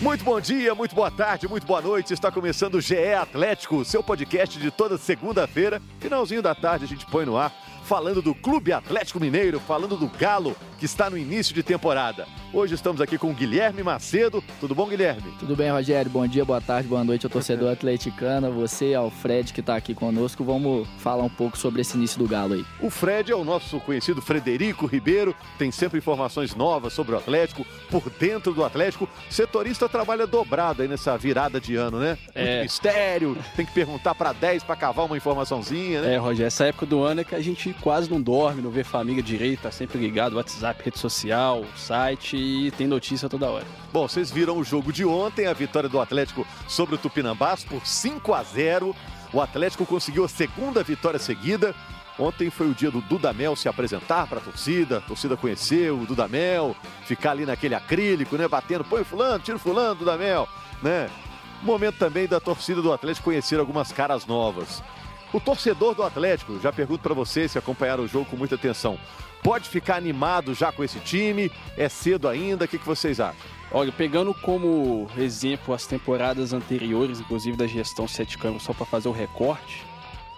Muito bom dia, muito boa tarde, muito boa noite. Está começando o GE Atlético, seu podcast de toda segunda-feira. Finalzinho da tarde a gente põe no ar falando do Clube Atlético Mineiro, falando do Galo, que está no início de temporada. Hoje estamos aqui com Guilherme Macedo. Tudo bom, Guilherme? Tudo bem, Rogério. Bom dia, boa tarde, boa noite ao torcedor atleticano. Você, ao Fred, que está aqui conosco. Vamos falar um pouco sobre esse início do Galo aí. O Fred é o nosso conhecido Frederico Ribeiro, tem sempre informações novas sobre o Atlético, por dentro do Atlético. Setorista trabalha dobrado aí nessa virada de ano, né? Muito é. mistério, tem que perguntar para 10 para cavar uma informaçãozinha, né? É, Rogério, essa época do ano é que a gente quase não dorme, não vê família direito, tá sempre ligado, WhatsApp, rede social, site e tem notícia toda hora. Bom, vocês viram o jogo de ontem, a vitória do Atlético sobre o Tupinambás por 5 a 0. O Atlético conseguiu a segunda vitória seguida. Ontem foi o dia do Dudamel se apresentar para a torcida, a torcida conheceu o Dudamel, ficar ali naquele acrílico, né, batendo, põe fulano, tira fulano, Dudamel, né? Momento também da torcida do Atlético conhecer algumas caras novas. O torcedor do Atlético, já pergunto para vocês se acompanharam o jogo com muita atenção, pode ficar animado já com esse time? É cedo ainda? O que, que vocês acham? Olha, pegando como exemplo as temporadas anteriores, inclusive da gestão Sete Campos, só para fazer o recorte,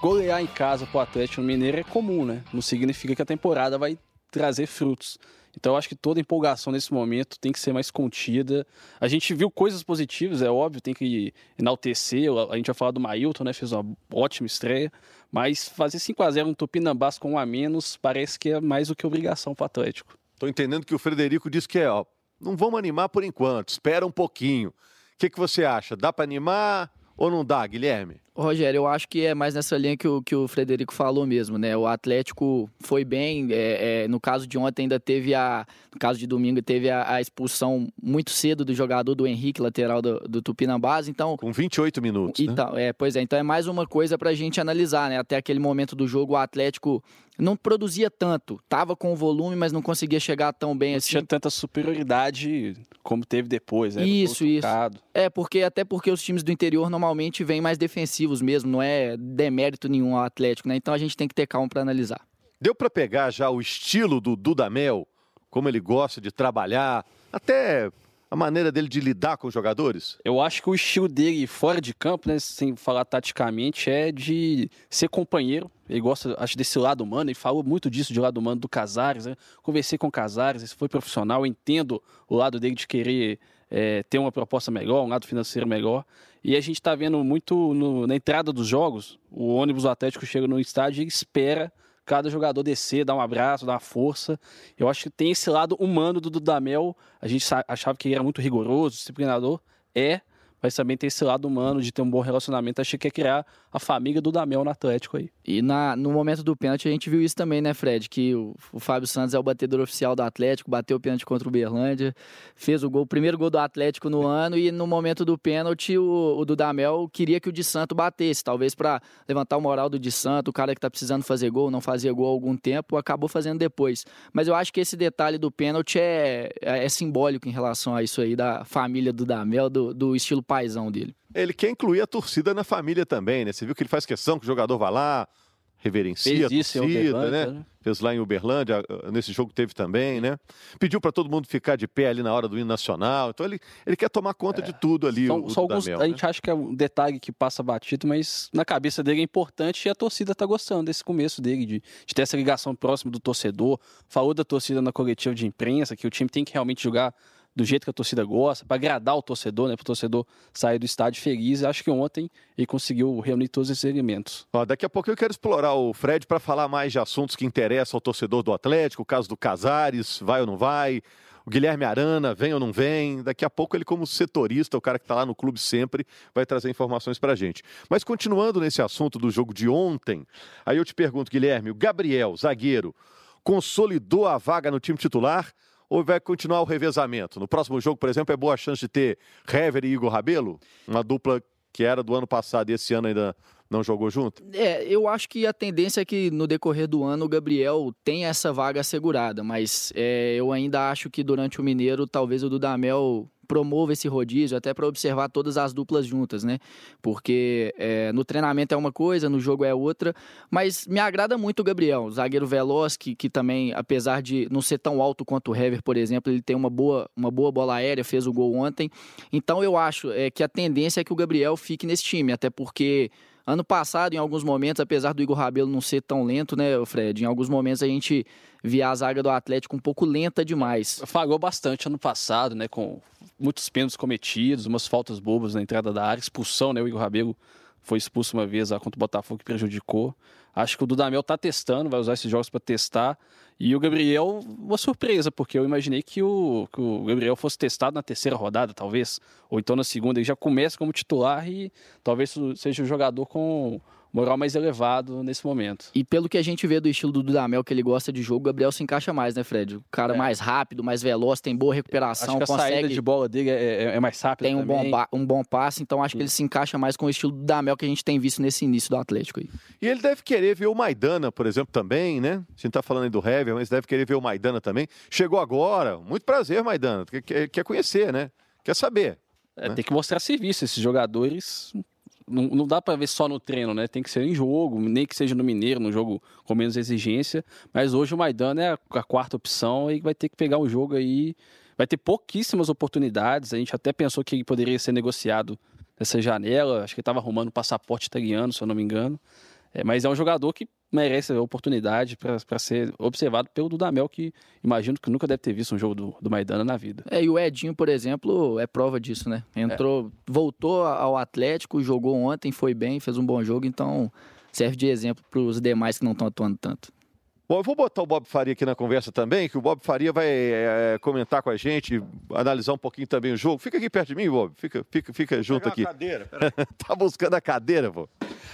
golear em casa para o Atlético Mineiro é comum, né? Não significa que a temporada vai trazer frutos. Então eu acho que toda empolgação nesse momento tem que ser mais contida. A gente viu coisas positivas, é óbvio, tem que enaltecer. A gente vai falar do Mailton, né? Fez uma ótima estreia. Mas fazer 5 a 0 no Tupinambás com um a menos parece que é mais do que obrigação para o Atlético. Estou entendendo que o Frederico disse que é, ó, não vamos animar por enquanto, espera um pouquinho. O que, que você acha? Dá para animar ou não dá, Guilherme? Rogério, eu acho que é mais nessa linha que o, que o Frederico falou mesmo, né? O Atlético foi bem, é, é, no caso de ontem ainda teve a, no caso de domingo teve a, a expulsão muito cedo do jogador do Henrique, lateral do, do Tupinambás, então... Com 28 minutos, então, né? é, Pois é, então é mais uma coisa pra gente analisar, né? Até aquele momento do jogo o Atlético não produzia tanto, tava com volume, mas não conseguia chegar tão bem não assim. tinha tanta superioridade como teve depois, né? Isso, isso. É, porque até porque os times do interior normalmente vêm mais defensivos mesmo, não é demérito nenhum ao Atlético, né? Então a gente tem que ter calma para analisar. Deu para pegar já o estilo do Dudamel, como ele gosta de trabalhar, até a maneira dele de lidar com os jogadores? Eu acho que o estilo dele fora de campo, né, sem falar taticamente, é de ser companheiro. Ele gosta, acho, desse lado humano. Ele falou muito disso de lado humano do Casares. Né? Conversei com o Casares, ele foi profissional. Eu entendo o lado dele de querer é, ter uma proposta melhor, um lado financeiro melhor. E a gente está vendo muito no, na entrada dos jogos, o ônibus Atlético chega no estádio e espera cada jogador descer, dar um abraço, dar uma força. Eu acho que tem esse lado humano do Dudamel. A gente achava que ele era muito rigoroso, disciplinador. É, mas também tem esse lado humano de ter um bom relacionamento. Achei que ia criar a família do Damel no Atlético aí. E na, no momento do pênalti a gente viu isso também, né, Fred? Que o, o Fábio Santos é o batedor oficial do Atlético, bateu o pênalti contra o Berlândia, fez o gol, o primeiro gol do Atlético no ano e no momento do pênalti o, o Dudamel queria que o de Santo batesse, talvez para levantar o moral do de Santo, o cara que tá precisando fazer gol, não fazia gol há algum tempo, acabou fazendo depois. Mas eu acho que esse detalhe do pênalti é, é, é simbólico em relação a isso aí da família do Dudamel, do, do estilo paisão dele. Ele quer incluir a torcida na família também, né? Você viu que ele faz questão que o jogador vá lá, reverencia Fez a torcida, né? né? Fez lá em Uberlândia, nesse jogo teve também, né? Pediu para todo mundo ficar de pé ali na hora do hino nacional. Então ele, ele quer tomar conta é. de tudo ali. Só, o, só alguns, a gente né? acha que é um detalhe que passa batido, mas na cabeça dele é importante e a torcida tá gostando desse começo dele, de, de ter essa ligação próxima do torcedor. Falou da torcida na coletiva de imprensa, que o time tem que realmente jogar do jeito que a torcida gosta, para agradar o torcedor, né, para o torcedor sair do estádio feliz. Acho que ontem ele conseguiu reunir todos esses elementos. Ó, daqui a pouco eu quero explorar o Fred para falar mais de assuntos que interessam ao torcedor do Atlético, o caso do Casares, vai ou não vai, o Guilherme Arana, vem ou não vem. Daqui a pouco ele, como setorista, o cara que está lá no clube sempre, vai trazer informações para a gente. Mas continuando nesse assunto do jogo de ontem, aí eu te pergunto, Guilherme, o Gabriel, zagueiro, consolidou a vaga no time titular? Ou vai continuar o revezamento? No próximo jogo, por exemplo, é boa chance de ter Hever e Igor Rabelo? Uma dupla que era do ano passado e esse ano ainda não jogou junto? É, eu acho que a tendência é que no decorrer do ano o Gabriel tenha essa vaga assegurada, mas é, eu ainda acho que durante o Mineiro talvez o Dudamel promova esse rodízio, até para observar todas as duplas juntas, né? Porque é, no treinamento é uma coisa, no jogo é outra. Mas me agrada muito o Gabriel, zagueiro veloz, que, que também, apesar de não ser tão alto quanto o Hever, por exemplo, ele tem uma boa, uma boa bola aérea, fez o gol ontem. Então eu acho é, que a tendência é que o Gabriel fique nesse time, até porque Ano passado, em alguns momentos, apesar do Igor Rabelo não ser tão lento, né, Fred? Em alguns momentos a gente via a zaga do Atlético um pouco lenta demais. Falhou bastante ano passado, né? Com muitos pênaltis cometidos, umas faltas bobas na entrada da área, expulsão, né? O Igor Rabelo foi expulso uma vez contra o Botafogo que prejudicou. Acho que o Dudamel tá testando, vai usar esses jogos para testar. E o Gabriel, uma surpresa, porque eu imaginei que o, que o Gabriel fosse testado na terceira rodada, talvez, ou então na segunda. Ele já começa como titular e talvez seja o jogador com moral mais elevado nesse momento. E pelo que a gente vê do estilo do Dudamel, que ele gosta de jogo, o Gabriel se encaixa mais, né, Fred? O cara é. mais rápido, mais veloz, tem boa recuperação, acho que consegue... a saída de bola dele é, é, é mais rápida Tem um bom, um bom passe, então acho que ele se encaixa mais com o estilo do Dudamel que a gente tem visto nesse início do Atlético aí. E ele deve querer ver o Maidana, por exemplo, também, né? A gente tá falando aí do Hever, mas deve querer ver o Maidana também. Chegou agora, muito prazer, Maidana. Quer, quer conhecer, né? Quer saber. É, né? Tem que mostrar serviço. Esses jogadores não, não dá para ver só no treino, né? Tem que ser em jogo, nem que seja no Mineiro, no jogo com menos exigência. Mas hoje o Maidana é a, a quarta opção e vai ter que pegar um jogo aí. Vai ter pouquíssimas oportunidades. A gente até pensou que poderia ser negociado nessa janela. Acho que estava arrumando passaporte italiano, se eu não me engano. É, mas é um jogador que merece a oportunidade para ser observado pelo Dudamel, que imagino que nunca deve ter visto um jogo do, do Maidana na vida. É, e o Edinho, por exemplo, é prova disso, né? Entrou, é. voltou ao Atlético, jogou ontem, foi bem, fez um bom jogo, então serve de exemplo para os demais que não estão atuando tanto. Bom, eu vou botar o Bob Faria aqui na conversa também, que o Bob Faria vai é, comentar com a gente, analisar um pouquinho também o jogo. Fica aqui perto de mim, Bob. Fica, fica, fica junto aqui. cadeira, tá buscando a cadeira, pô.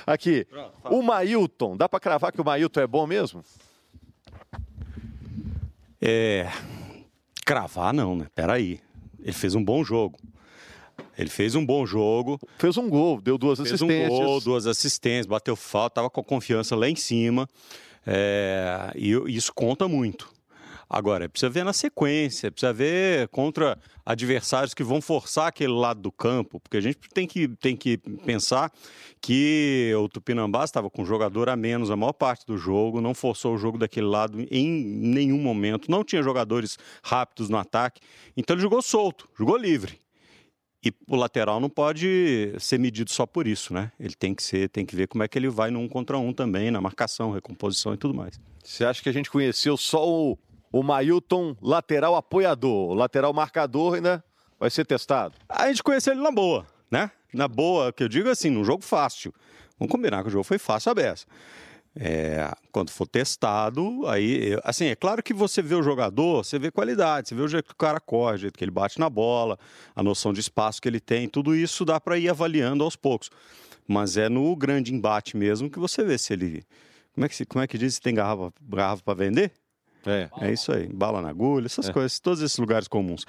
Aqui. Pronto, o Mailton, dá para cravar que o Mailton é bom mesmo? É. Cravar não, né? Peraí. Ele fez um bom jogo. Ele fez um bom jogo. Fez um gol, deu duas fez assistências. Fez um gol, duas assistências, bateu falta, tava com a confiança lá em cima. É, e isso conta muito. Agora, precisa ver na sequência, precisa ver contra adversários que vão forçar aquele lado do campo, porque a gente tem que, tem que pensar que o Tupinambá estava com jogador a menos a maior parte do jogo, não forçou o jogo daquele lado em nenhum momento, não tinha jogadores rápidos no ataque, então ele jogou solto, jogou livre. E o lateral não pode ser medido só por isso, né? Ele tem que ser, tem que ver como é que ele vai no um contra um também, na marcação, recomposição e tudo mais. Você acha que a gente conheceu só o, o Mailton lateral apoiador, o lateral marcador ainda vai ser testado? A gente conheceu ele na boa, né? Na boa, que eu digo assim, num jogo fácil. Vamos combinar que o jogo foi fácil a beça. É, quando for testado, aí, assim, é claro que você vê o jogador, você vê qualidade, você vê o jeito que o cara corre, o jeito que ele bate na bola, a noção de espaço que ele tem, tudo isso dá para ir avaliando aos poucos. Mas é no grande embate mesmo que você vê se ele. Como é que, como é que diz se tem garrafa, garrafa para vender? É. É isso aí, bala na agulha, essas é. coisas, todos esses lugares comuns.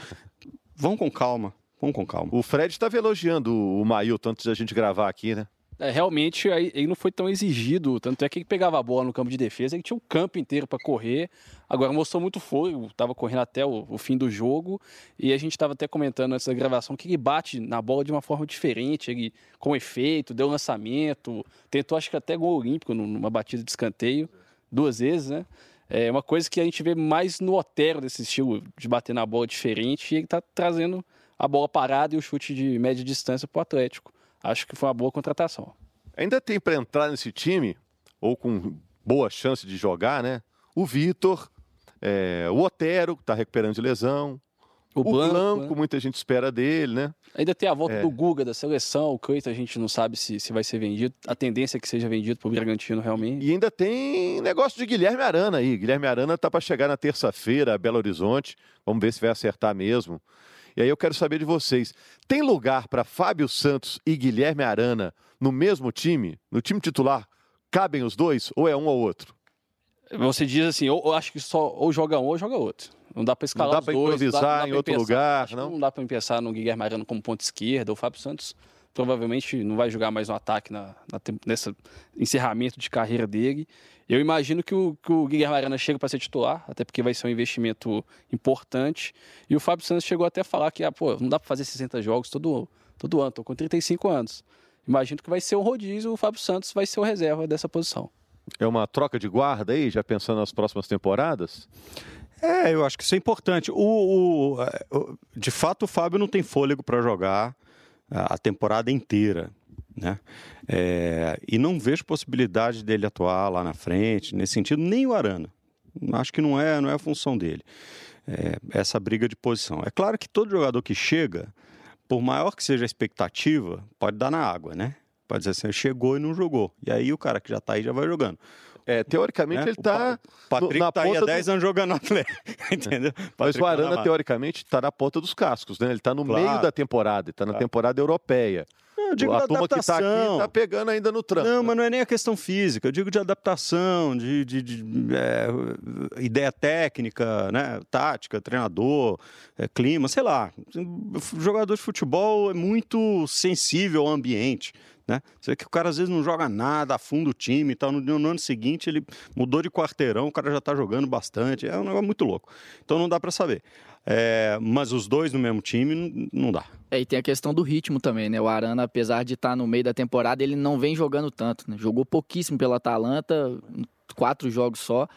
Vão com calma, vão com calma. O Fred estava elogiando o Mailton antes da gente gravar aqui, né? É, realmente ele não foi tão exigido, tanto é que ele pegava a bola no campo de defesa, ele tinha um campo inteiro para correr. Agora mostrou muito fôlego, estava correndo até o, o, fim do jogo e a gente estava até comentando antes da gravação que ele bate na bola de uma forma diferente, ele com efeito, deu lançamento, tentou acho que até gol olímpico numa batida de escanteio duas vezes, né? É uma coisa que a gente vê mais no Otero desse estilo de bater na bola diferente e ele está trazendo a bola parada e o chute de média distância para o Atlético acho que foi uma boa contratação. Ainda tem para entrar nesse time, ou com boa chance de jogar, né? O Vitor, é, o Otero, que está recuperando de lesão. O, o Blanco, Blanco né? muita gente espera dele, né? Ainda tem a volta é. do Guga da seleção, o Cleiton a gente não sabe se, se vai ser vendido. A tendência é que seja vendido para o Bragantino realmente. E ainda tem negócio de Guilherme Arana aí. Guilherme Arana tá para chegar na terça-feira a Belo Horizonte. Vamos ver se vai acertar mesmo. E aí eu quero saber de vocês: tem lugar para Fábio Santos e Guilherme Arana no mesmo time? No time titular? Cabem os dois ou é um ou outro? Você diz assim, ou, acho que só ou joga um ou joga outro. Não dá para escalar não dá para improvisar não dá, não dá em outro pensar, lugar, não? Não dá para pensar no Guilherme Arana como ponto esquerda. O Fábio Santos provavelmente não vai jogar mais no ataque na, na, nessa encerramento de carreira dele. Eu imagino que o, que o Guilherme Arana chega para ser titular, até porque vai ser um investimento importante. E o Fábio Santos chegou até a falar que, ah, pô, não dá para fazer 60 jogos todo, todo ano, tô com 35 anos. Imagino que vai ser um rodízio, o Fábio Santos vai ser o reserva dessa posição. É uma troca de guarda aí, já pensando nas próximas temporadas? É, eu acho que isso é importante. O, o de fato, o Fábio não tem fôlego para jogar a temporada inteira. Né? É, e não vejo possibilidade dele atuar lá na frente, nesse sentido, nem o Arana. Acho que não é, não é a função dele. É, essa briga de posição. É claro que todo jogador que chega, por maior que seja a expectativa, pode dar na água, né? Pode dizer assim, chegou e não jogou. E aí o cara que já está aí já vai jogando. É, teoricamente né? ele está. O Patrick está aí há 10 do... anos jogando Atlético. Entendeu? Mas o Arana, teoricamente, está na ponta dos cascos, né? Ele está no claro. meio da temporada, está na claro. temporada europeia. Eu digo a turma adaptação. que está aqui está pegando ainda no trampo. Não, mas não é nem a questão física. Eu digo de adaptação, de, de, de é, ideia técnica, né? tática, treinador, é, clima, sei lá. O jogador de futebol é muito sensível ao ambiente. Né? Você vê que o cara às vezes não joga nada, afunda o time e tal. No, no, ano seguinte ele mudou de quarteirão, o cara já está jogando bastante. É um negócio muito louco. Então não dá para saber. É, mas os dois no mesmo time não dá. É, e tem a questão do ritmo também, né? O Arana, apesar de estar tá no meio da temporada, ele não vem jogando tanto, né? Jogou pouquíssimo pela Atalanta, quatro jogos só.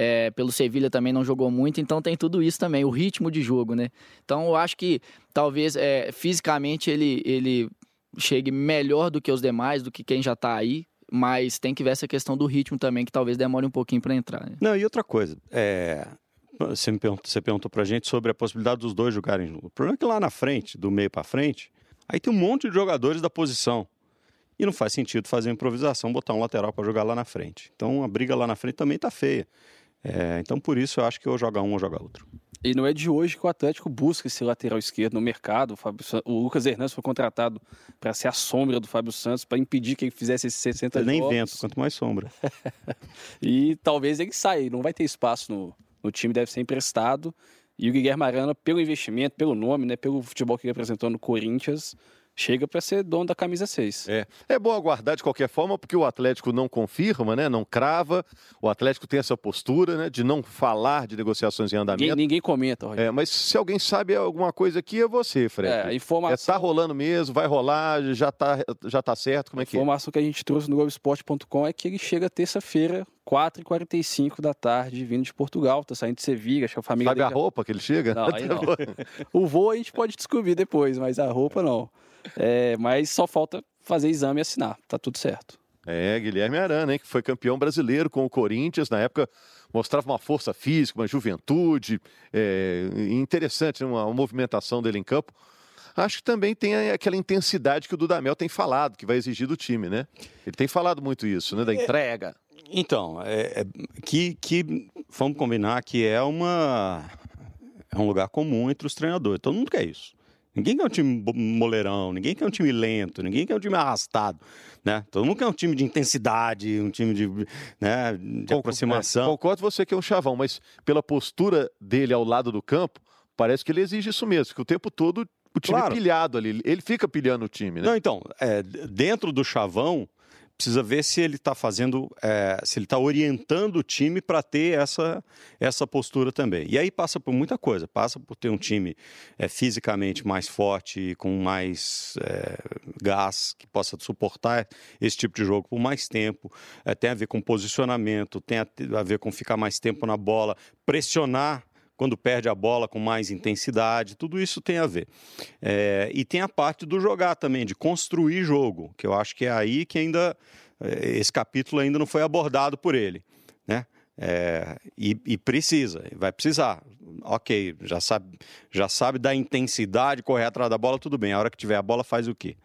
É, pelo Sevilha também não jogou muito, então tem tudo isso também, o ritmo de jogo, né? Então eu acho que talvez é, fisicamente ele, ele chegue melhor do que os demais, do que quem já está aí, mas tem que ver essa questão do ritmo também, que talvez demore um pouquinho para entrar. Né? Não, e outra coisa, é... você, me perguntou, você perguntou para a gente sobre a possibilidade dos dois jogarem juntos. O problema é que lá na frente, do meio para frente, aí tem um monte de jogadores da posição. E não faz sentido fazer improvisação, botar um lateral para jogar lá na frente. Então a briga lá na frente também está feia. É, então por isso eu acho que ou joga um ou joga outro. E não é de hoje que o Atlético busca esse lateral esquerdo no mercado. O, Fábio, o Lucas Hernandes foi contratado para ser a sombra do Fábio Santos, para impedir que ele fizesse esses 60 Nem jogos. Nem vento, quanto mais sombra. e talvez ele saia, não vai ter espaço no, no time, deve ser emprestado. E o Guilherme Arana, pelo investimento, pelo nome, né, pelo futebol que ele apresentou no Corinthians, chega para ser dono da camisa 6. É. é bom aguardar de qualquer forma, porque o Atlético não confirma, né? não crava. O Atlético tem essa postura né? de não falar de negociações em andamento. Ninguém, ninguém comenta, É, mas se alguém sabe alguma coisa aqui, é você, Fred. É, informação... É, tá rolando mesmo, vai rolar, já tá, já tá certo, como é que é? A informação que a gente trouxe no Globoesporte.com é que ele chega terça-feira, 4h45 da tarde, vindo de Portugal, tá saindo de Sevilha, acho que a família Sabe a roupa que ele chega? Não, aí não. o voo a gente pode descobrir depois, mas a roupa não. É, mas só falta fazer exame e assinar. Tá tudo certo. É, Guilherme Arana, hein, que foi campeão brasileiro com o Corinthians. Na época mostrava uma força física, uma juventude. É, interessante, uma, uma movimentação dele em campo. Acho que também tem aquela intensidade que o Dudamel tem falado, que vai exigir do time, né? Ele tem falado muito isso, né? Da é, entrega. Então, é, é, que, que vamos combinar que é uma é um lugar comum entre os treinadores. Todo mundo quer isso. Ninguém quer um time moleirão, ninguém quer um time lento, ninguém quer um time arrastado, né? Todo mundo quer um time de intensidade, um time de, né, de aproximação. É, concordo você que é um chavão, mas pela postura dele ao lado do campo, parece que ele exige isso mesmo, que o tempo todo o time claro. pilhado ali, ele fica pilhando o time, né? Não, então, é, dentro do chavão, precisa ver se ele está fazendo, é, se ele está orientando o time para ter essa, essa postura também. E aí passa por muita coisa, passa por ter um time é, fisicamente mais forte, com mais é, gás, que possa suportar esse tipo de jogo por mais tempo. É, tem a ver com posicionamento, tem a, a ver com ficar mais tempo na bola, pressionar quando perde a bola com mais intensidade, tudo isso tem a ver. É, e tem a parte do jogar também, de construir jogo, que eu acho que é aí que ainda é, esse capítulo ainda não foi abordado por ele, né? É, e, e, precisa, vai precisar. Ok, já sabe, já sabe da intensidade, correr atrás da bola, tudo bem. A hora que tiver a bola, faz o quê?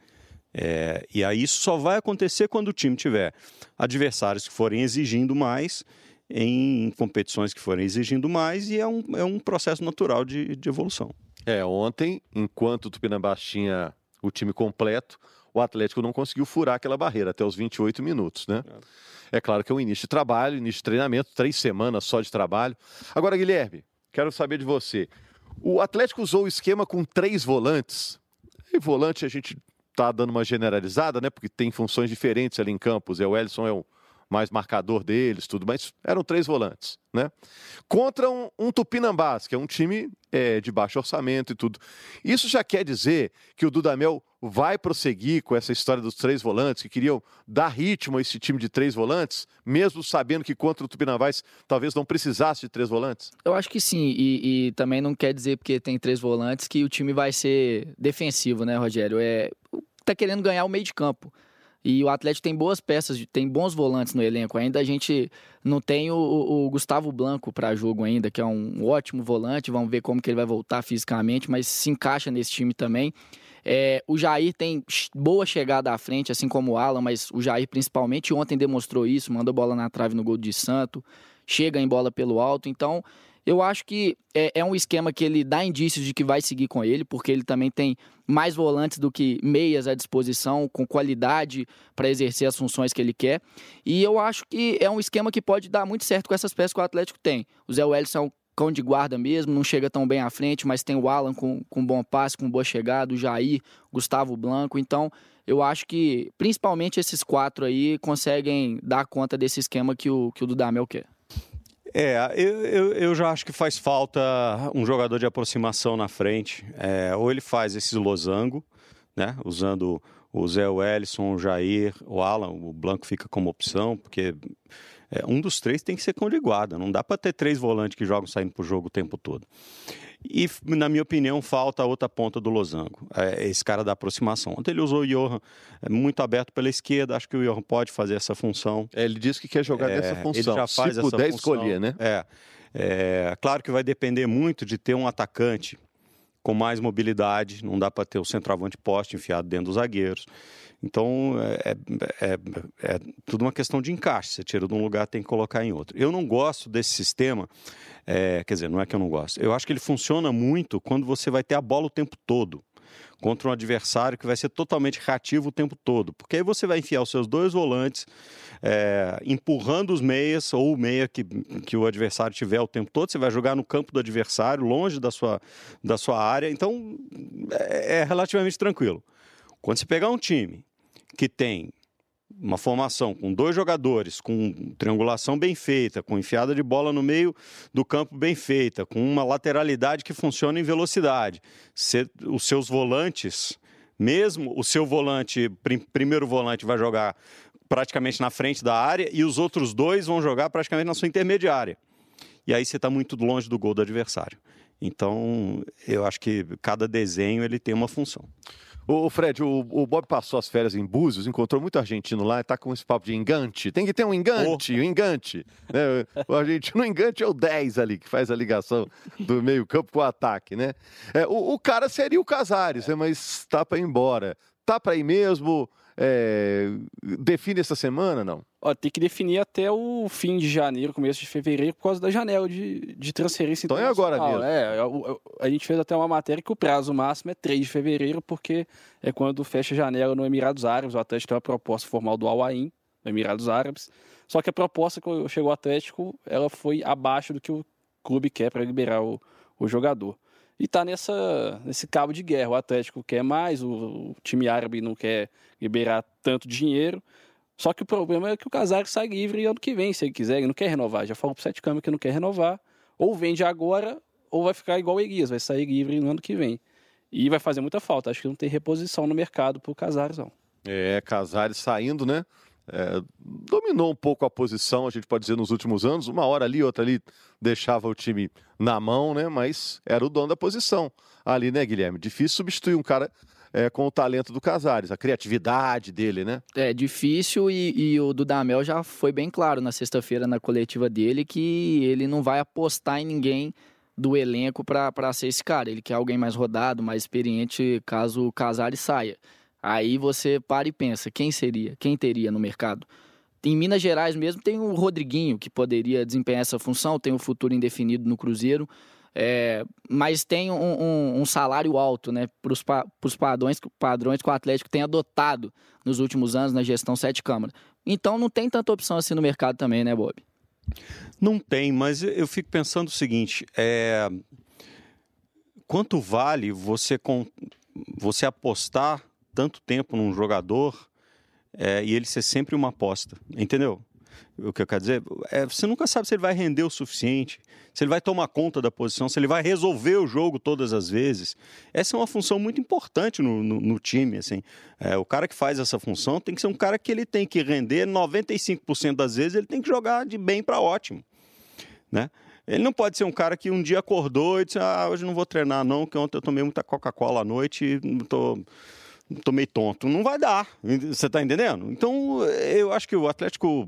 É, e aí isso só vai acontecer quando o time tiver adversários que forem exigindo mais em competições que forem exigindo mais e é um, é um processo natural de, de evolução. É, ontem, enquanto o Tupinambás tinha o time completo, o Atlético não conseguiu furar aquela barreira até os 28 minutos, né? É. é claro que é um início de trabalho, início de treinamento, três semanas só de trabalho. Agora, Guilherme, quero saber de você. O Atlético usou o esquema com três volantes. E volante a gente tá dando uma generalizada, né? Porque tem funções diferentes ali em campos. É o Ellison é o mais marcador deles, tudo, mas eram três volantes, né? Contra um, um Tupinambás, que é um time é, de baixo orçamento e tudo. Isso já quer dizer que o Dudamel vai prosseguir com essa história dos três volantes, que queriam dar ritmo a esse time de três volantes, mesmo sabendo que contra o Tupinambás talvez não precisasse de três volantes? Eu acho que sim, e, e também não quer dizer porque tem três volantes que o time vai ser defensivo, né, Rogério? É, tá querendo ganhar o meio de campo. E o Atlético tem boas peças, tem bons volantes no elenco. Ainda a gente não tem o, o Gustavo Blanco para jogo ainda, que é um ótimo volante. Vamos ver como que ele vai voltar fisicamente, mas se encaixa nesse time também. É, o Jair tem boa chegada à frente, assim como o Alan, mas o Jair principalmente ontem demonstrou isso, mandou bola na trave no gol de Santo, chega em bola pelo alto. Então, eu acho que é, é, um esquema que ele dá indícios de que vai seguir com ele, porque ele também tem mais volantes do que meias à disposição, com qualidade para exercer as funções que ele quer. E eu acho que é um esquema que pode dar muito certo com essas peças que o Atlético tem. O Zé Wellison é um cão de guarda mesmo, não chega tão bem à frente, mas tem o Alan com, com bom passe, com boa chegada, o Jair, Gustavo Blanco. Então, eu acho que principalmente esses quatro aí conseguem dar conta desse esquema que o, que o Dudamel quer. É, eu, eu, eu, já acho que faz falta um jogador de aproximação na frente. É, ou ele faz esse losango, né? Usando o Zé Wellison, o Jair, o Alan, o Blanco fica como opção, porque é, um dos três tem que ser guarda. Não dá para ter três volantes que jogam saindo para o jogo o tempo todo. E, na minha opinião, falta a outra ponta do losango, é esse cara da aproximação. Ontem ele usou o Johan é, muito aberto pela esquerda, acho que o Johan pode fazer essa função. É, ele disse que quer jogar é, nessa função, ele já faz se essa puder função. escolher, né? É, é, claro que vai depender muito de ter um atacante com mais mobilidade, não dá para ter o centroavante poste enfiado dentro dos zagueiros. Então, é, é, é, é, tudo uma questão de encaixe. Você tira de um lugar, tem que colocar em outro. Eu não gosto desse sistema, é, quer dizer, não é que eu não gosto. Eu acho que ele funciona muito quando você vai ter a bola o tempo todo contra um adversário que vai ser totalmente reativo o tempo todo. Porque aí você vai enfiar os seus dois volantes, é, empurrando os meias, ou o meia que, que o adversário tiver o tempo todo, você vai jogar no campo do adversário, longe da sua, da sua área. Então, é, é relativamente tranquilo. Quando você pegar um time que tem uma formação com dois jogadores, com triangulação bem feita, com enfiada de bola no meio do campo bem feita, com uma lateralidade que funciona em velocidade, os seus volantes, mesmo o seu volante, primeiro volante, vai jogar praticamente na frente da área e os outros dois vão jogar praticamente na sua intermediária. E aí você está muito longe do gol do adversário. Então, eu acho que cada desenho ele tem uma função. O Fred, o, o, Bob passou as férias em Búzios, encontrou muito argentino lá e tá com esse papo de engante. Tem que ter um engante, oh. um engante. Né? O argentino engante é o 10 ali, que faz a ligação do meio campo com o ataque, né? É, o, o, cara seria o Casares, né? mas tá para ir embora. Tá para ir mesmo? É, define essa semana, não? Ó, tem que definir até o fim de janeiro, começo de fevereiro, por causa da janela de, de transferência então é agora mesmo. É, a, a, gente fez até uma matéria que o prazo máximo é 3 de fevereiro, porque é quando fecha a janela no Emirados Árabes. O Atlético tem uma proposta formal do Al-Ain, no Emirados Árabes. Só que a proposta que chegou ao Atlético, ela foi abaixo do que o clube quer para liberar o, o jogador. E tá nessa, nesse cabo de guerra. O Atlético quer mais, o, o time árabe não quer liberar tanto dinheiro. Só que o problema é que o Casares sai livre ano que vem, se ele quiser. Ele não quer renovar. Já falou pro Sete Câmara que não quer renovar. Ou vende agora, ou vai ficar igual o Elias, vai sair livre no ano que vem. E vai fazer muita falta. Acho que não tem reposição no mercado pro Casares, não. É, Casares saindo, né? É, dominou um pouco a posição, a gente pode dizer, nos últimos anos. Uma hora ali, outra ali, deixava o time na mão, né? Mas era o dono da posição ali, né, Guilherme? Difícil substituir um cara é, com o talento do Casares, a criatividade dele, né? É difícil e, e o Dudamel já foi bem claro na sexta-feira na coletiva dele que ele não vai apostar em ninguém do elenco para ser esse cara. Ele quer alguém mais rodado, mais experiente, caso o Casares saia. Aí você para e pensa, quem seria? Quem teria no mercado? Em Minas Gerais mesmo tem o Rodriguinho, que poderia desempenhar essa função, tem um futuro indefinido no Cruzeiro. É, mas tem um, um, um, salário alto né, para os padrões, padrões que o Atlético tem adotado nos últimos anos na gestão Sete Câmara. Então não tem tanta opção assim no mercado também, né, Bob? Não tem, mas eu fico pensando o seguinte: é... quanto vale você, você apostar tanto tempo num jogador é, e ele ser sempre uma aposta, entendeu? o que eu quero dizer? É, você nunca sabe se ele vai render o suficiente, se ele vai tomar conta da posição, se ele vai resolver o jogo todas as vezes. Essa é uma função muito importante no, no, no time. Assim. É, o cara que faz essa função tem que ser um cara que ele tem que render 95% das vezes, ele tem que jogar de bem para ótimo. Né? Ele não pode ser um cara que um dia acordou e disse: Ah, hoje não vou treinar, não, que ontem eu tomei muita Coca-Cola à noite e não tô tô meio tonto. Não vai dar. Você está entendendo? Então, eu acho que o Atlético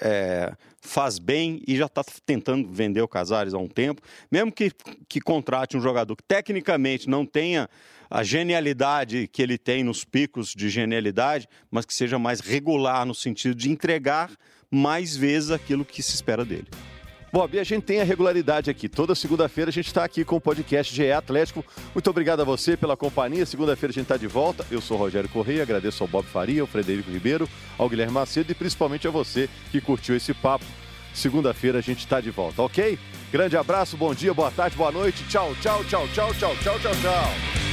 é, faz bem e já está tentando vender o Casares há um tempo. Mesmo que, que contrate um jogador que tecnicamente não tenha a genialidade que ele tem nos picos de genialidade, mas que seja mais regular no sentido de entregar mais vezes aquilo que se espera dele. Bob, a gente tem a regularidade aqui. Toda segunda-feira a gente está aqui com o podcast GE Atlético. Muito obrigado a você pela companhia. Segunda-feira a gente está de volta. Eu sou Rogério Correia, agradeço ao Bob Faria, ao Frederico Ribeiro, ao Guilherme Macedo e principalmente a você que curtiu esse papo. Segunda-feira a gente está de volta, ok? Grande abraço, bom dia, boa tarde, boa noite. Tchau, tchau, tchau, tchau, tchau, tchau, tchau, tchau.